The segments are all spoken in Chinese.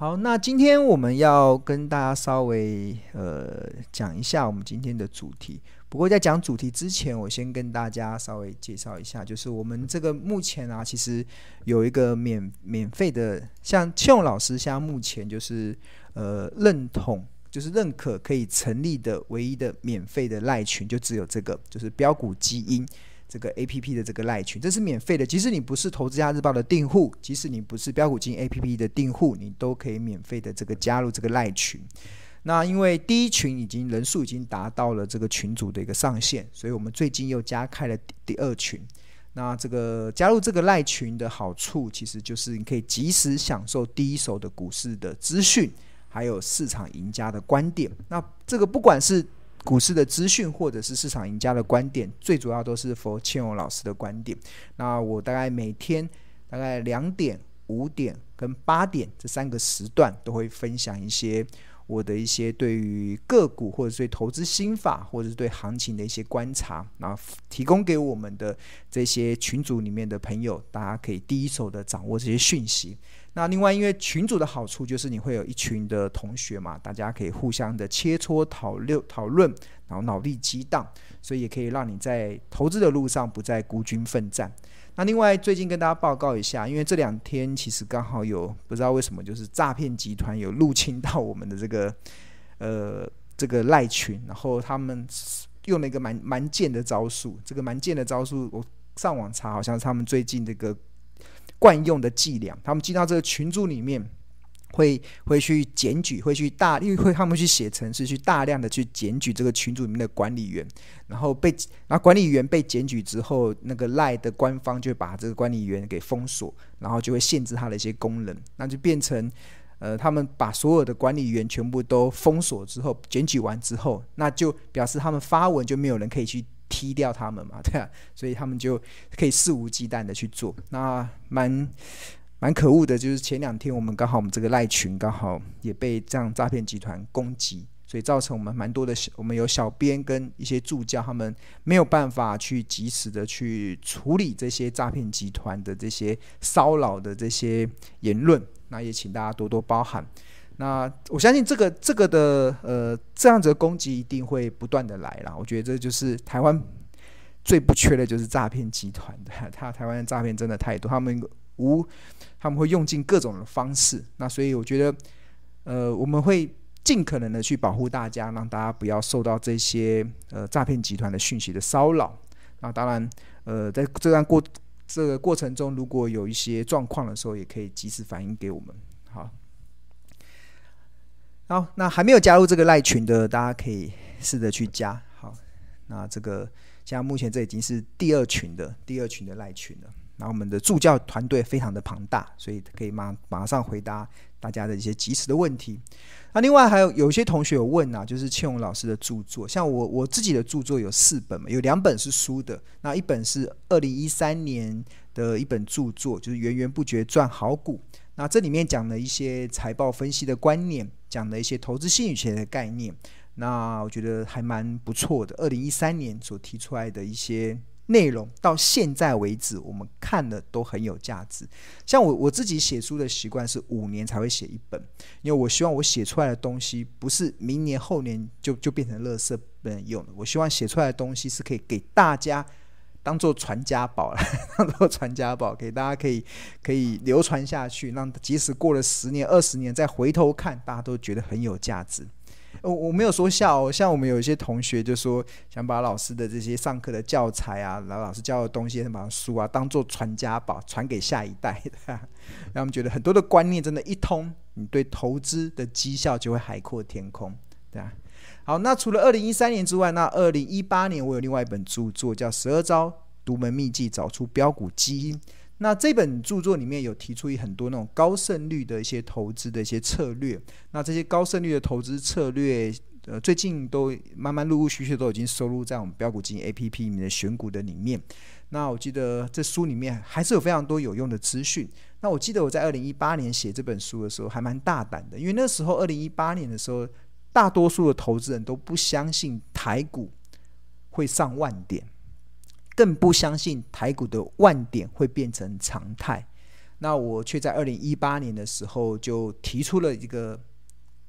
好，那今天我们要跟大家稍微呃讲一下我们今天的主题。不过在讲主题之前，我先跟大家稍微介绍一下，就是我们这个目前啊，其实有一个免免费的，像庆老师，现在目前就是呃认同，就是认可可以成立的唯一的免费的赖群，就只有这个，就是标股基因。这个 A P P 的这个赖群，这是免费的。即使你不是投资家日报的订户，即使你不是标股金 A P P 的订户，你都可以免费的这个加入这个赖群。那因为第一群已经人数已经达到了这个群组的一个上限，所以我们最近又加开了第二群。那这个加入这个赖群的好处，其实就是你可以及时享受第一手的股市的资讯，还有市场赢家的观点。那这个不管是股市的资讯，或者是市场赢家的观点，最主要都是 for 庆荣老师的观点。那我大概每天大概两点、五点跟八点这三个时段，都会分享一些我的一些对于个股，或者对投资心法，或者是对行情的一些观察，然后提供给我们的这些群组里面的朋友，大家可以第一手的掌握这些讯息。那另外，因为群组的好处就是你会有一群的同学嘛，大家可以互相的切磋讨论讨论，然后脑力激荡，所以也可以让你在投资的路上不再孤军奋战。那另外，最近跟大家报告一下，因为这两天其实刚好有不知道为什么，就是诈骗集团有入侵到我们的这个呃这个赖群，然后他们用了一个蛮蛮贱的招数，这个蛮贱的招数，我上网查，好像是他们最近这个。惯用的伎俩，他们进到这个群组里面，会会去检举，会去大，因为会他们去写程式，去大量的去检举这个群组里面的管理员，然后被，然后管理员被检举之后，那个赖的官方就把这个管理员给封锁，然后就会限制他的一些功能，那就变成，呃，他们把所有的管理员全部都封锁之后，检举完之后，那就表示他们发文就没有人可以去。踢掉他们嘛，对啊，所以他们就可以肆无忌惮的去做。那蛮蛮可恶的，就是前两天我们刚好我们这个赖群刚好也被这样诈骗集团攻击，所以造成我们蛮多的，我们有小编跟一些助教，他们没有办法去及时的去处理这些诈骗集团的这些骚扰的这些言论。那也请大家多多包涵。那我相信这个这个的呃这样子的攻击一定会不断的来啦。我觉得这就是台湾最不缺的就是诈骗集团的，他台湾的诈骗真的太多，他们无他们会用尽各种的方式。那所以我觉得呃我们会尽可能的去保护大家，让大家不要受到这些呃诈骗集团的讯息的骚扰。那当然呃在这段过这个过程中，如果有一些状况的时候，也可以及时反映给我们。好。好，那还没有加入这个赖群的，大家可以试着去加。好，那这个现在目前这已经是第二群的第二群的赖群了。那我们的助教团队非常的庞大，所以可以马马上回答大家的一些即时的问题。那另外还有有些同学有问啊，就是庆荣老师的著作，像我我自己的著作有四本嘛，有两本是书的，那一本是二零一三年的一本著作，就是源源不绝赚好股。那这里面讲了一些财报分析的观念。讲了一些投资心理学的概念，那我觉得还蛮不错的。二零一三年所提出来的一些内容，到现在为止我们看的都很有价值。像我我自己写书的习惯是五年才会写一本，因为我希望我写出来的东西不是明年后年就就变成垃圾本用的。我希望写出来的东西是可以给大家。当做传家宝了，当做传家宝，给大家可以可以流传下去，让即使过了十年、二十年再回头看，大家都觉得很有价值。我我没有说笑哦，像我们有一些同学就说，想把老师的这些上课的教材啊，然后老师教的东西、什么书啊，当做传家宝，传给下一代的，让他们觉得很多的观念真的，一通，你对投资的绩效就会海阔天空，对啊。好，那除了二零一三年之外，那二零一八年我有另外一本著作叫《十二招独门秘技找出标股基因》。那这本著作里面有提出很多那种高胜率的一些投资的一些策略。那这些高胜率的投资策略，呃，最近都慢慢陆陆续续都已经收录在我们标股基因 APP 里面的选股的里面。那我记得这书里面还是有非常多有用的资讯。那我记得我在二零一八年写这本书的时候还蛮大胆的，因为那时候二零一八年的时候。大多数的投资人都不相信台股会上万点，更不相信台股的万点会变成常态。那我却在二零一八年的时候就提出了一个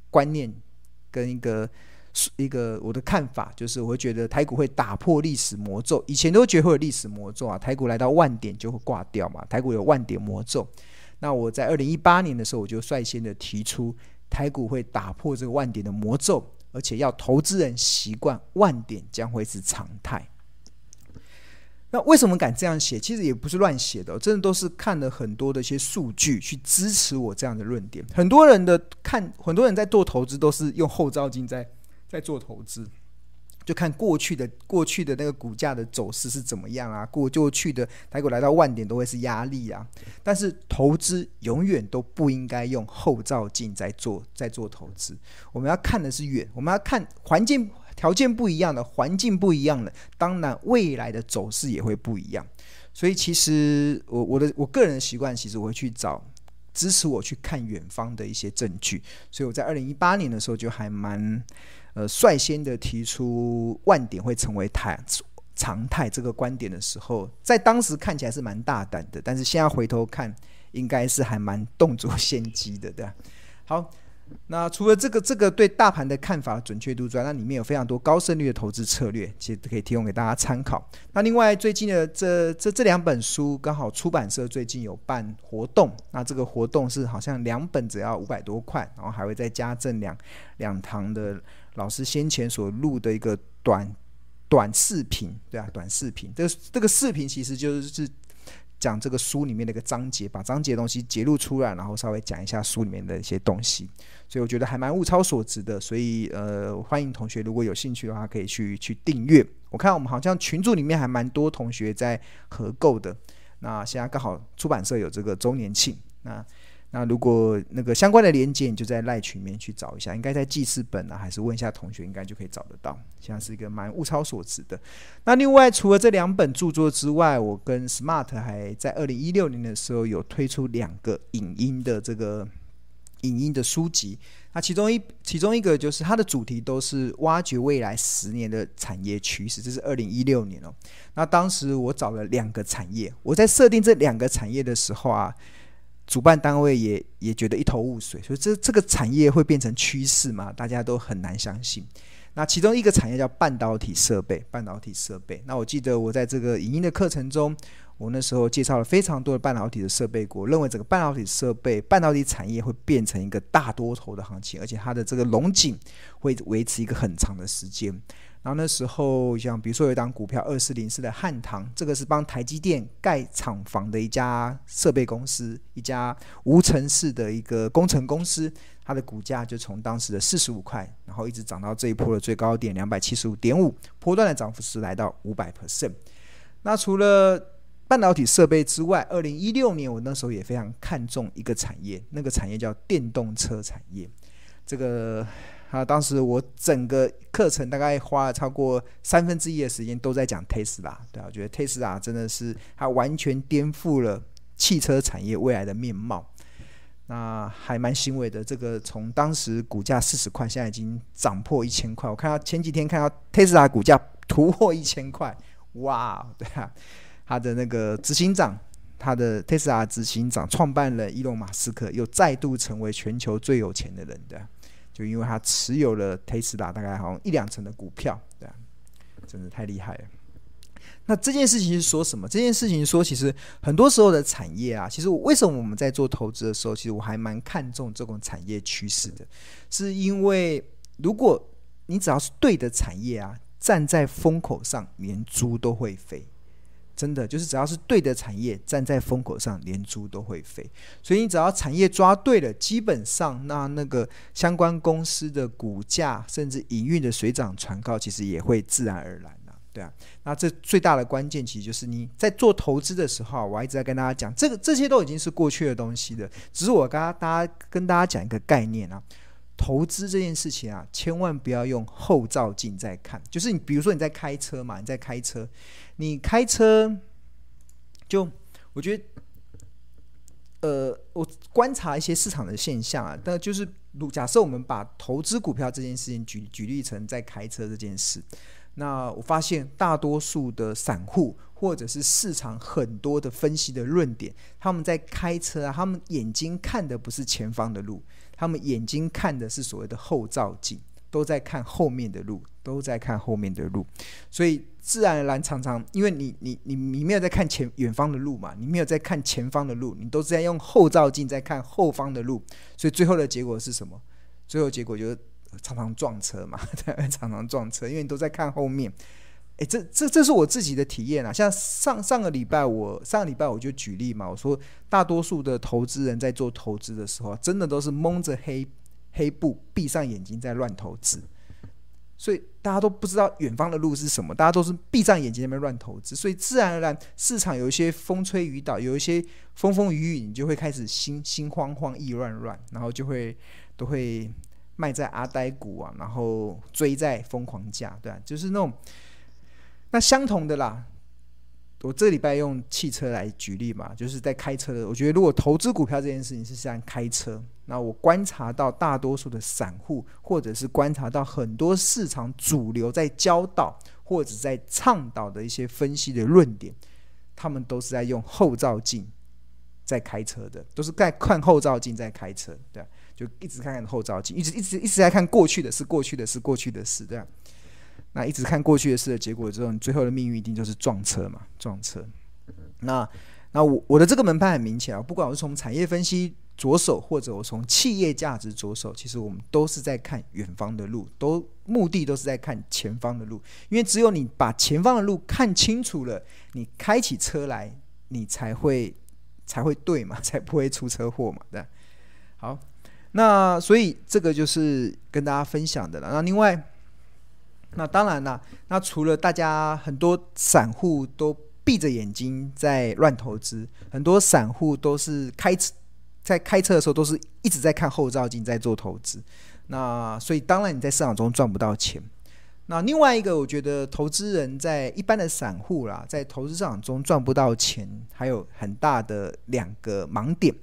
观念跟一个一个我的看法，就是我会觉得台股会打破历史魔咒。以前都觉得会有历史魔咒啊，台股来到万点就会挂掉嘛，台股有万点魔咒。那我在二零一八年的时候，我就率先的提出台股会打破这个万点的魔咒，而且要投资人习惯万点将会是常态。那为什么敢这样写？其实也不是乱写的，真的都是看了很多的一些数据去支持我这样的论点。很多人的看，很多人在做投资都是用后照镜在在做投资，就看过去的过去的那个股价的走势是怎么样啊？过过去的台股来到万点都会是压力啊。但是投资永远都不应该用后照镜在做在做投资，我们要看的是远，我们要看环境。条件不一样的环境不一样的，当然未来的走势也会不一样。所以其实我我的我个人的习惯，其实我会去找支持我去看远方的一些证据。所以我在二零一八年的时候就还蛮呃率先的提出万点会成为台常态这个观点的时候，在当时看起来是蛮大胆的，但是现在回头看，应该是还蛮动作先机的，对？好。那除了这个这个对大盘的看法准确度之外，那里面有非常多高胜率的投资策略，其实可以提供给大家参考。那另外最近的这这这两本书，刚好出版社最近有办活动，那这个活动是好像两本只要五百多块，然后还会再加赠两两堂的老师先前所录的一个短短视频，对啊，短视频。这这个视频其实就是。讲这个书里面的一个章节，把章节的东西截录出来，然后稍微讲一下书里面的一些东西，所以我觉得还蛮物超所值的。所以呃，欢迎同学如果有兴趣的话，可以去去订阅。我看我们好像群组里面还蛮多同学在合购的。那现在刚好出版社有这个周年庆，那。那如果那个相关的连接，你就在赖群里面去找一下，应该在记事本啊，还是问一下同学，应该就可以找得到。现在是一个蛮物超所值的。那另外除了这两本著作之外，我跟 Smart 还在二零一六年的时候有推出两个影音的这个影音的书籍。那其中一其中一个就是它的主题都是挖掘未来十年的产业趋势，这是二零一六年哦。那当时我找了两个产业，我在设定这两个产业的时候啊。主办单位也也觉得一头雾水，所以这这个产业会变成趋势吗？大家都很难相信。那其中一个产业叫半导体设备，半导体设备。那我记得我在这个影音的课程中，我那时候介绍了非常多的半导体的设备股，认为整个半导体设备、半导体产业会变成一个大多头的行情，而且它的这个龙井会维持一个很长的时间。然后那时候，像比如说有一档股票二四零四的汉唐，这个是帮台积电盖厂房的一家设备公司，一家无尘室的一个工程公司，它的股价就从当时的四十五块，然后一直涨到这一波的最高点两百七十五点五，波段的涨幅是来到五百 percent。那除了半导体设备之外，二零一六年我那时候也非常看重一个产业，那个产业叫电动车产业，这个。啊，当时我整个课程大概花了超过三分之一的时间都在讲 Tesla，，对啊，我觉得 Tesla 真的是它完全颠覆了汽车产业未来的面貌，那还蛮欣慰的。这个从当时股价四十块，现在已经涨破一千块。我看到前几天看到 Tesla 股价突破一千块，哇，对啊，他的那个执行长，他的 Tesla 执行长创办人伊隆马斯克又再度成为全球最有钱的人，对。就因为他持有了特斯拉，大概好像一两成的股票，对啊，真的太厉害了。那这件事情是说什么？这件事情说，其实很多时候的产业啊，其实为什么我们在做投资的时候，其实我还蛮看重这种产业趋势的，是因为如果你只要是对的产业啊，站在风口上，连猪都会飞。真的就是只要是对的产业，站在风口上，连猪都会飞。所以你只要产业抓对了，基本上那那个相关公司的股价，甚至营运的水涨船高，其实也会自然而然的，对啊。那这最大的关键，其实就是你在做投资的时候，我一直在跟大家讲，这个这些都已经是过去的东西了。只是我刚刚大家跟大家讲一个概念啊，投资这件事情啊，千万不要用后照镜在看。就是你比如说你在开车嘛，你在开车。你开车，就我觉得，呃，我观察一些市场的现象啊，那就是，假设我们把投资股票这件事情举举例成在开车这件事，那我发现大多数的散户或者是市场很多的分析的论点，他们在开车啊，他们眼睛看的不是前方的路，他们眼睛看的是所谓的后照镜，都在看后面的路，都在看后面的路，所以自然而然常常，因为你你你你没有在看前远方的路嘛，你没有在看前方的路，你都是在用后照镜在看后方的路，所以最后的结果是什么？最后结果就是。常常撞车嘛，常常撞车，因为你都在看后面。诶，这这这是我自己的体验啊。像上上个礼拜我，上个礼拜我就举例嘛，我说大多数的投资人在做投资的时候，真的都是蒙着黑黑布，闭上眼睛在乱投资。所以大家都不知道远方的路是什么，大家都是闭上眼睛在那边乱投资。所以自然而然，市场有一些风吹雨倒，有一些风风雨雨，你就会开始心心慌慌、意乱乱，然后就会都会。卖在阿呆股啊，然后追在疯狂价，对啊，就是那种那相同的啦。我这礼拜用汽车来举例嘛，就是在开车的。我觉得如果投资股票这件事情是像开车，那我观察到大多数的散户，或者是观察到很多市场主流在教导或者在倡导的一些分析的论点，他们都是在用后照镜在开车的，都是在看后照镜在开车，对。就一直看看后照镜，一直一直一直在看过去的事，过去的事，过去的事，对吧？那一直看过去的事的结果之后，你最后的命运一定就是撞车嘛，撞车。那那我我的这个门派很明显啊，不管我是从产业分析着手，或者我从企业价值着手，其实我们都是在看远方的路，都目的都是在看前方的路，因为只有你把前方的路看清楚了，你开起车来，你才会 才会对嘛，才不会出车祸嘛，对。好。那所以这个就是跟大家分享的了。那另外，那当然啦，那除了大家很多散户都闭着眼睛在乱投资，很多散户都是开在开车的时候都是一直在看后照镜在做投资。那所以当然你在市场中赚不到钱。那另外一个，我觉得投资人在一般的散户啦，在投资市场中赚不到钱，还有很大的两个盲点。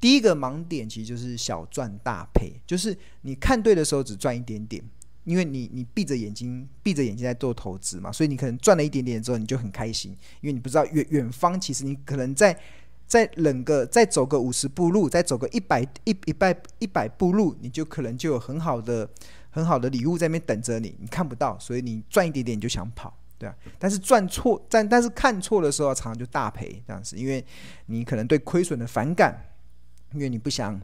第一个盲点其实就是小赚大赔，就是你看对的时候只赚一点点，因为你你闭着眼睛闭着眼睛在做投资嘛，所以你可能赚了一点点之后你就很开心，因为你不知道远远方其实你可能在在冷个再走个五十步路，再走个一百一一百一百步路，你就可能就有很好的很好的礼物在那边等着你，你看不到，所以你赚一点点你就想跑，对啊，但是赚错但但是看错的时候常常就大赔这样子，因为你可能对亏损的反感。因为你不想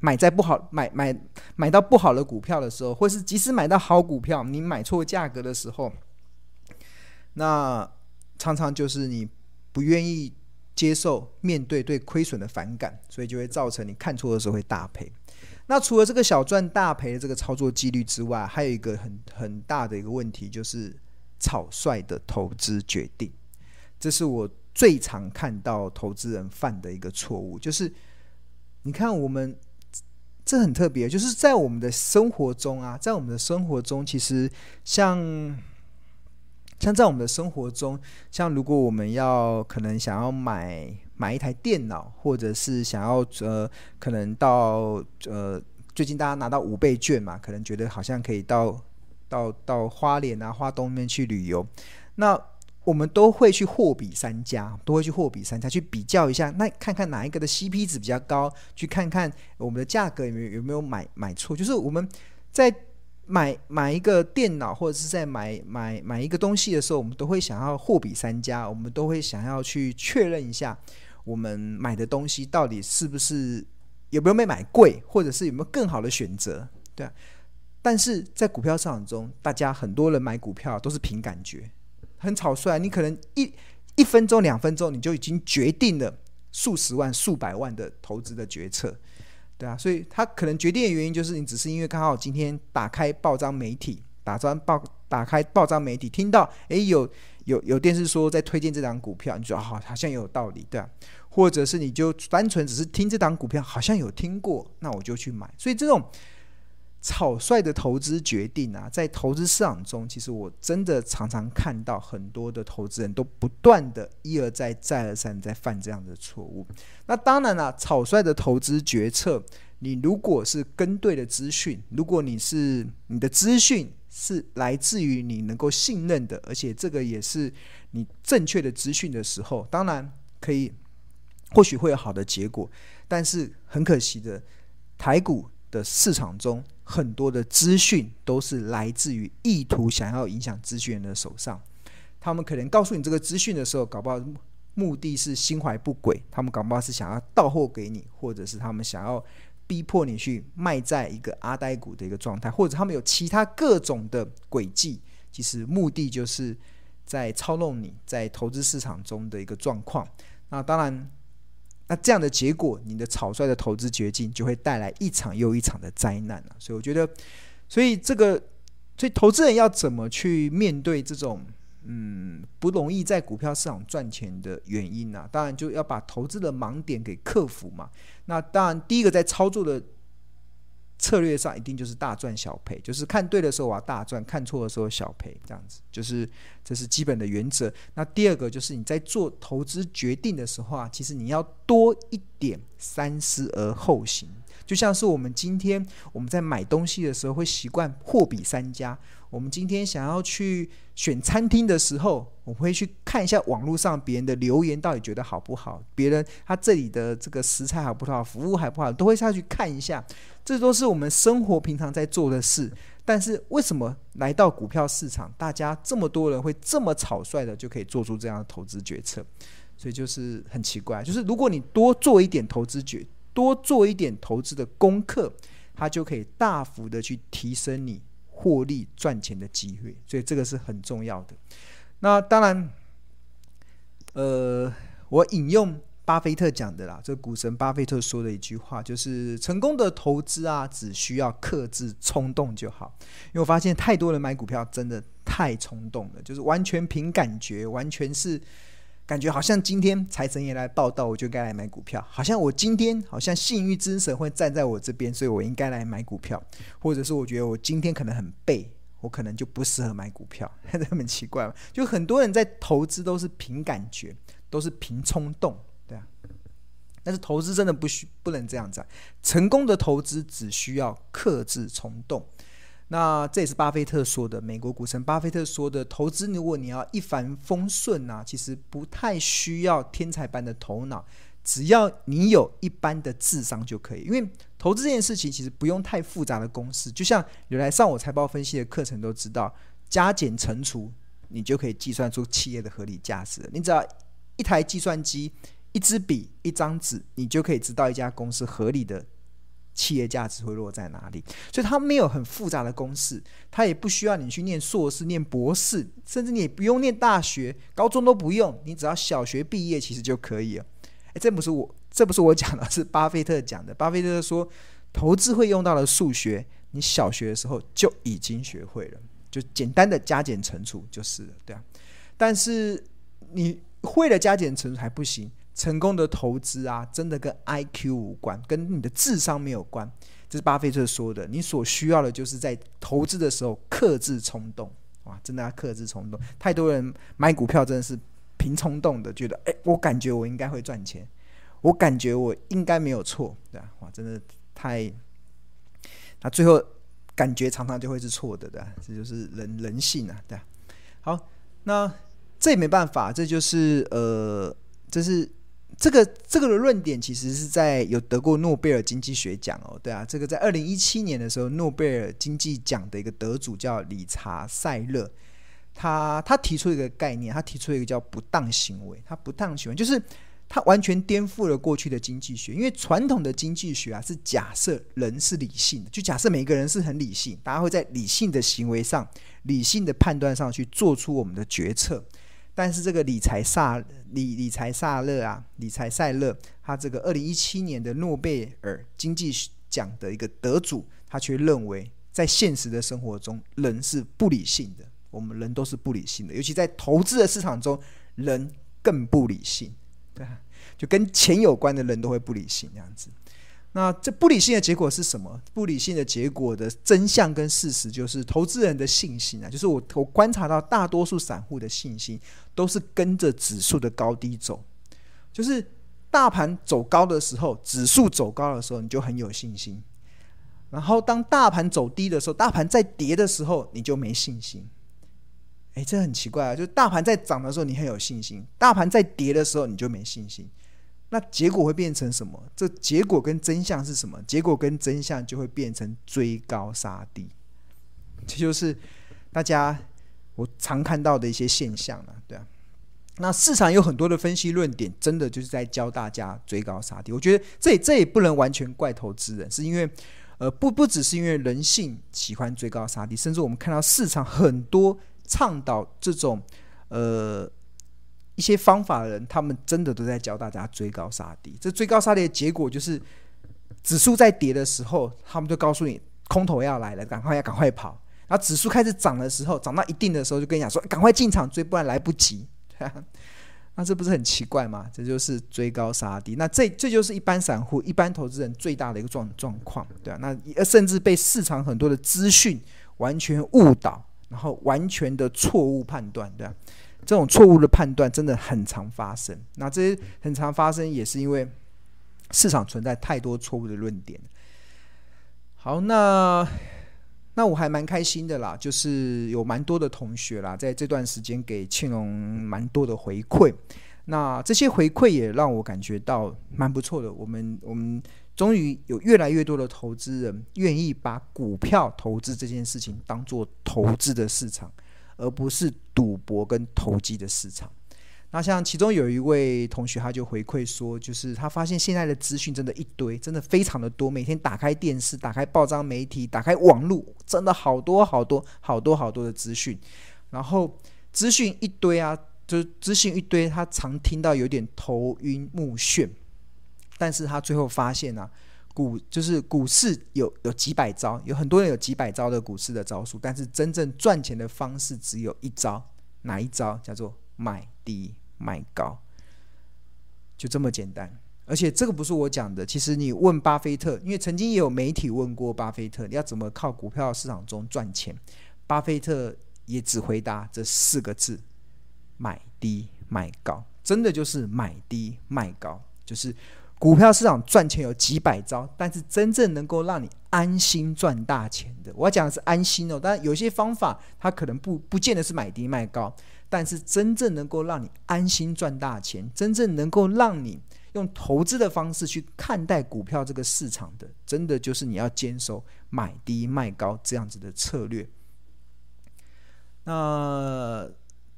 买在不好买买买到不好的股票的时候，或是即使买到好股票，你买错价格的时候，那常常就是你不愿意接受面对对亏损的反感，所以就会造成你看错的时候会大赔。那除了这个小赚大赔的这个操作几率之外，还有一个很很大的一个问题，就是草率的投资决定。这是我最常看到投资人犯的一个错误，就是。你看，我们这很特别，就是在我们的生活中啊，在我们的生活中，其实像像在我们的生活中，像如果我们要可能想要买买一台电脑，或者是想要呃，可能到呃，最近大家拿到五倍券嘛，可能觉得好像可以到到到花莲啊、花东那边去旅游，那。我们都会去货比三家，都会去货比三家去比较一下，那看看哪一个的 CP 值比较高，去看看我们的价格有没有有没有买买错。就是我们在买买一个电脑或者是在买买买一个东西的时候，我们都会想要货比三家，我们都会想要去确认一下我们买的东西到底是不是有没有没买贵，或者是有没有更好的选择，对啊。但是在股票市场中，大家很多人买股票都是凭感觉。很草率，你可能一一分钟、两分钟，你就已经决定了数十万、数百万的投资的决策，对啊，所以他可能决定的原因就是你只是因为刚好今天打开报章媒体，打张报打开报章媒体，听到诶有有有电视说在推荐这档股票，你觉得好好像有道理，对啊，或者是你就单纯只是听这档股票好像有听过，那我就去买，所以这种。草率的投资决定啊，在投资市场中，其实我真的常常看到很多的投资人都不断的一而再、再而三在犯这样的错误。那当然了，草率的投资决策，你如果是跟对了资讯，如果你是你的资讯是来自于你能够信任的，而且这个也是你正确的资讯的时候，当然可以，或许会有好的结果。但是很可惜的，台股的市场中很多的资讯都是来自于意图想要影响资讯人的手上。他们可能告诉你这个资讯的时候，搞不好目的是心怀不轨，他们搞不好是想要倒货给你，或者是他们想要。逼迫你去卖在一个阿呆股的一个状态，或者他们有其他各种的轨迹，其实目的就是在操弄你在投资市场中的一个状况。那当然，那这样的结果，你的草率的投资决定就会带来一场又一场的灾难啊！所以我觉得，所以这个，所以投资人要怎么去面对这种？嗯，不容易在股票市场赚钱的原因呢、当然就要把投资的盲点给克服嘛。那当然，第一个在操作的策略上，一定就是大赚小赔，就是看对的时候我要大赚，看错的时候小赔，这样子，就是这是基本的原则。那第二个就是你在做投资决定的时候啊，其实你要多一点三思而后行。就像是我们今天我们在买东西的时候，会习惯货比三家。我们今天想要去选餐厅的时候，我会去看一下网络上别人的留言，到底觉得好不好？别人他这里的这个食材好不好，服务好不好，都会下去看一下。这都是我们生活平常在做的事。但是为什么来到股票市场，大家这么多人会这么草率的就可以做出这样的投资决策？所以就是很奇怪。就是如果你多做一点投资决，多做一点投资的功课，它就可以大幅的去提升你。获利赚钱的机会，所以这个是很重要的。那当然，呃，我引用巴菲特讲的啦，这股神巴菲特说的一句话，就是成功的投资啊，只需要克制冲动就好。因为我发现太多人买股票真的太冲动了，就是完全凭感觉，完全是。感觉好像今天财神爷来报道，我就该来买股票。好像我今天好像幸运之神会站在我这边，所以我应该来买股票。或者是我觉得我今天可能很背，我可能就不适合买股票。这很奇怪嘛？就很多人在投资都是凭感觉，都是凭冲动，对啊。但是投资真的不需不能这样子。成功的投资只需要克制冲动。那这也是巴菲特说的，美国股神巴菲特说的，投资如果你要一帆风顺啊，其实不太需要天才般的头脑，只要你有一般的智商就可以。因为投资这件事情其实不用太复杂的公式，就像有来上我财报分析的课程都知道，加减乘除，你就可以计算出企业的合理价值。你只要一台计算机、一支笔、一张纸，你就可以知道一家公司合理的。企业价值会落在哪里？所以它没有很复杂的公式，它也不需要你去念硕士、念博士，甚至你也不用念大学、高中都不用，你只要小学毕业其实就可以了。诶，这不是我，这不是我讲的，是巴菲特讲的。巴菲特说，投资会用到的数学，你小学的时候就已经学会了，就简单的加减乘除就是了，对啊。但是你会了加减乘除还不行。成功的投资啊，真的跟 IQ 无关，跟你的智商没有关。这是巴菲特说的。你所需要的就是在投资的时候克制冲动。哇，真的要克制冲动。太多人买股票真的是凭冲动的，觉得哎，我感觉我应该会赚钱，我感觉我应该没有错，对吧？哇，真的太……那最后感觉常常就会是错的，对吧？这就是人人性啊，对吧？好，那这也没办法，这就是呃，这是。这个这个的论点其实是在有得过诺贝尔经济学奖哦，对啊，这个在二零一七年的时候，诺贝尔经济奖的一个得主叫理查塞勒，他他提出一个概念，他提出一个叫不当行为，他不当行为就是他完全颠覆了过去的经济学，因为传统的经济学啊是假设人是理性的，就假设每一个人是很理性，大家会在理性的行为上、理性的判断上去做出我们的决策。但是这个理财萨理理财萨勒啊，理财塞勒，他这个二零一七年的诺贝尔经济奖的一个得主，他却认为在现实的生活中，人是不理性的。我们人都是不理性的，尤其在投资的市场中，人更不理性。对，就跟钱有关的人都会不理性这样子。那这不理性的结果是什么？不理性的结果的真相跟事实就是，投资人的信心啊，就是我我观察到大多数散户的信心都是跟着指数的高低走，就是大盘走高的时候，指数走高的时候，你就很有信心；然后当大盘走低的时候，大盘在跌的时候，你就没信心。哎，这很奇怪啊！就是大盘在涨的时候，你很有信心；大盘在跌的时候，你就没信心。那结果会变成什么？这结果跟真相是什么？结果跟真相就会变成追高杀低。这就是大家我常看到的一些现象了，对啊。那市场有很多的分析论点，真的就是在教大家追高杀低。我觉得这这也不能完全怪投资人，是因为呃不不只是因为人性喜欢追高杀低，甚至我们看到市场很多倡导这种呃一些方法的人，他们真的都在教大家追高杀低。这追高杀低的结果就是，指数在跌的时候，他们就告诉你空头要来了，赶快要赶快跑。然后指数开始涨的时候，涨到一定的时候，就跟你讲说赶快进场追，不然来不及。那这不是很奇怪吗？这就是追高杀低。那这这就是一般散户、一般投资人最大的一个状状况，对啊，那甚至被市场很多的资讯完全误导，然后完全的错误判断，对啊，这种错误的判断真的很常发生。那这些很常发生，也是因为市场存在太多错误的论点。好，那。那我还蛮开心的啦，就是有蛮多的同学啦，在这段时间给庆隆蛮多的回馈。那这些回馈也让我感觉到蛮不错的。我们我们终于有越来越多的投资人愿意把股票投资这件事情当做投资的市场，而不是赌博跟投机的市场。那像其中有一位同学，他就回馈说，就是他发现现在的资讯真的一堆，真的非常的多。每天打开电视、打开报章媒体、打开网络，真的好多好多好多好多的资讯。然后资讯一堆啊，就资讯一堆，他常听到有点头晕目眩。但是他最后发现啊，股就是股市有有几百招，有很多人有几百招的股市的招数，但是真正赚钱的方式只有一招，哪一招？叫做买低。卖高，就这么简单。而且这个不是我讲的，其实你问巴菲特，因为曾经也有媒体问过巴菲特，你要怎么靠股票市场中赚钱？巴菲特也只回答这四个字：买低卖高。真的就是买低卖高，就是股票市场赚钱有几百招，但是真正能够让你安心赚大钱的，我要讲的是安心哦。当然有些方法，它可能不不见得是买低卖高。但是真正能够让你安心赚大钱，真正能够让你用投资的方式去看待股票这个市场的，真的就是你要坚守买低卖高这样子的策略。那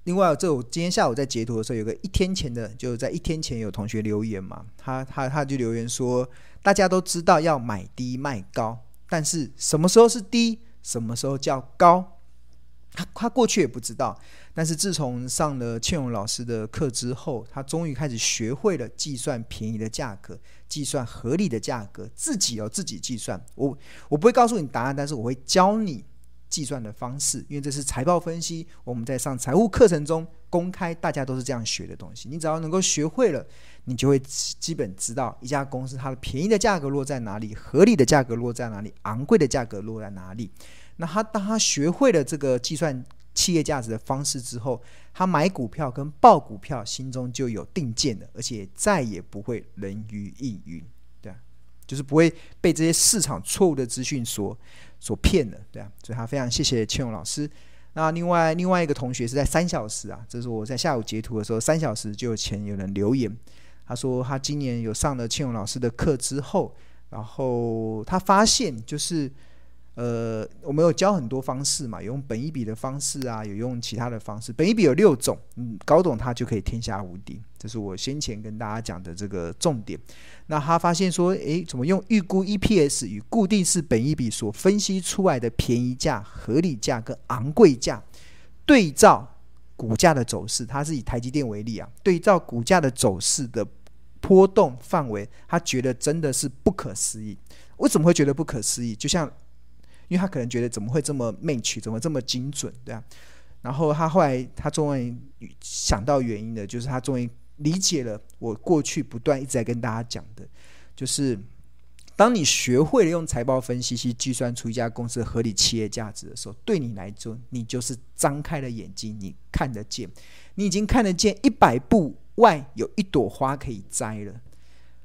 另外，这我今天下午在截图的时候，有个一天前的，就在一天前有同学留言嘛，他他他就留言说，大家都知道要买低卖高，但是什么时候是低，什么时候叫高？他他过去也不知道。但是自从上了庆荣老师的课之后，他终于开始学会了计算便宜的价格，计算合理的价格，自己要自己计算。我我不会告诉你答案，但是我会教你计算的方式，因为这是财报分析。我们在上财务课程中公开，大家都是这样学的东西。你只要能够学会了，你就会基本知道一家公司它的便宜的价格落在哪里，合理的价格落在哪里，昂贵的价格落在哪里。那他当他学会了这个计算。企业价值的方式之后，他买股票跟报股票心中就有定见了，而且再也不会人云亦云，对啊，就是不会被这些市场错误的资讯所所骗的，对啊，所以他非常谢谢庆荣老师。那另外另外一个同学是在三小时啊，这是我在下午截图的时候，三小时就有前有人留言，他说他今年有上了庆荣老师的课之后，然后他发现就是。呃，我们有教很多方式嘛，有用本一笔的方式啊，有用其他的方式。本一笔有六种，嗯，搞懂它就可以天下无敌。这是我先前跟大家讲的这个重点。那他发现说，诶，怎么用预估 EPS 与固定式本一笔所分析出来的便宜价、合理价跟昂贵价，对照股价的走势，他是以台积电为例啊，对照股价的走势的波动范围，他觉得真的是不可思议。为什么会觉得不可思议？就像。因为他可能觉得怎么会这么 match，怎么这么精准，对啊。然后他后来他终于想到原因的，就是他终于理解了我过去不断一直在跟大家讲的，就是当你学会了用财报分析去计算出一家公司的合理企业价值的时候，对你来说，你就是张开了眼睛，你看得见，你已经看得见一百步外有一朵花可以摘了。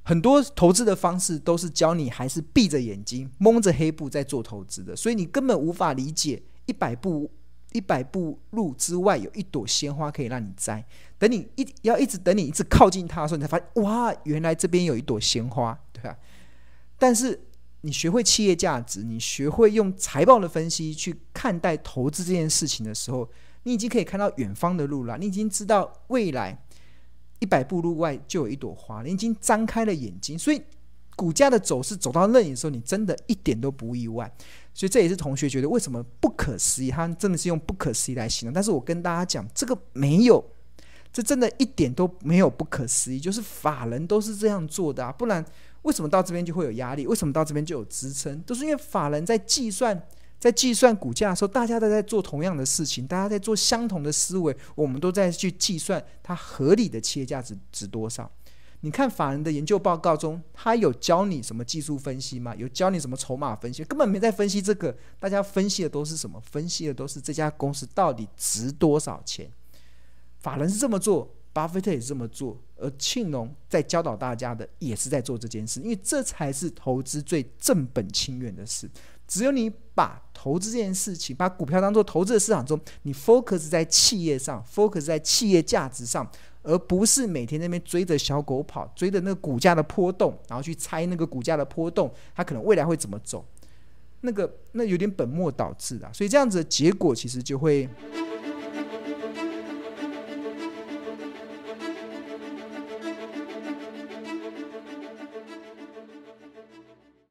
很多投资的方式都是教你还是闭着眼睛蒙着黑布在做投资的，所以你根本无法理解一百步一百步路之外有一朵鲜花可以让你摘。等你一要一直等你一直靠近它的时候，你才发现哇，原来这边有一朵鲜花，对吧？但是你学会企业价值，你学会用财报的分析去看待投资这件事情的时候，你已经可以看到远方的路了，你已经知道未来。一百步路外就有一朵花，你已经张开了眼睛，所以股价的走势走到那里的时候，你真的一点都不意外。所以这也是同学觉得为什么不可思议，他真的是用不可思议来形容。但是我跟大家讲，这个没有，这真的一点都没有不可思议，就是法人都是这样做的啊，不然为什么到这边就会有压力？为什么到这边就有支撑？都是因为法人在计算。在计算股价的时候，大家都在做同样的事情，大家在做相同的思维，我们都在去计算它合理的企业价值值多少。你看法人的研究报告中，他有教你什么技术分析吗？有教你什么筹码分析？根本没在分析这个，大家分析的都是什么？分析的都是这家公司到底值多少钱。法人是这么做，巴菲特也是这么做，而庆隆在教导大家的也是在做这件事，因为这才是投资最正本清源的事。只有你把投资这件事情，把股票当做投资的市场中，你 focus 在企业上，focus 在企业价值上，而不是每天那边追着小狗跑，追着那个股价的波动，然后去猜那个股价的波动，它可能未来会怎么走，那个那有点本末倒置啊，所以这样子的结果其实就会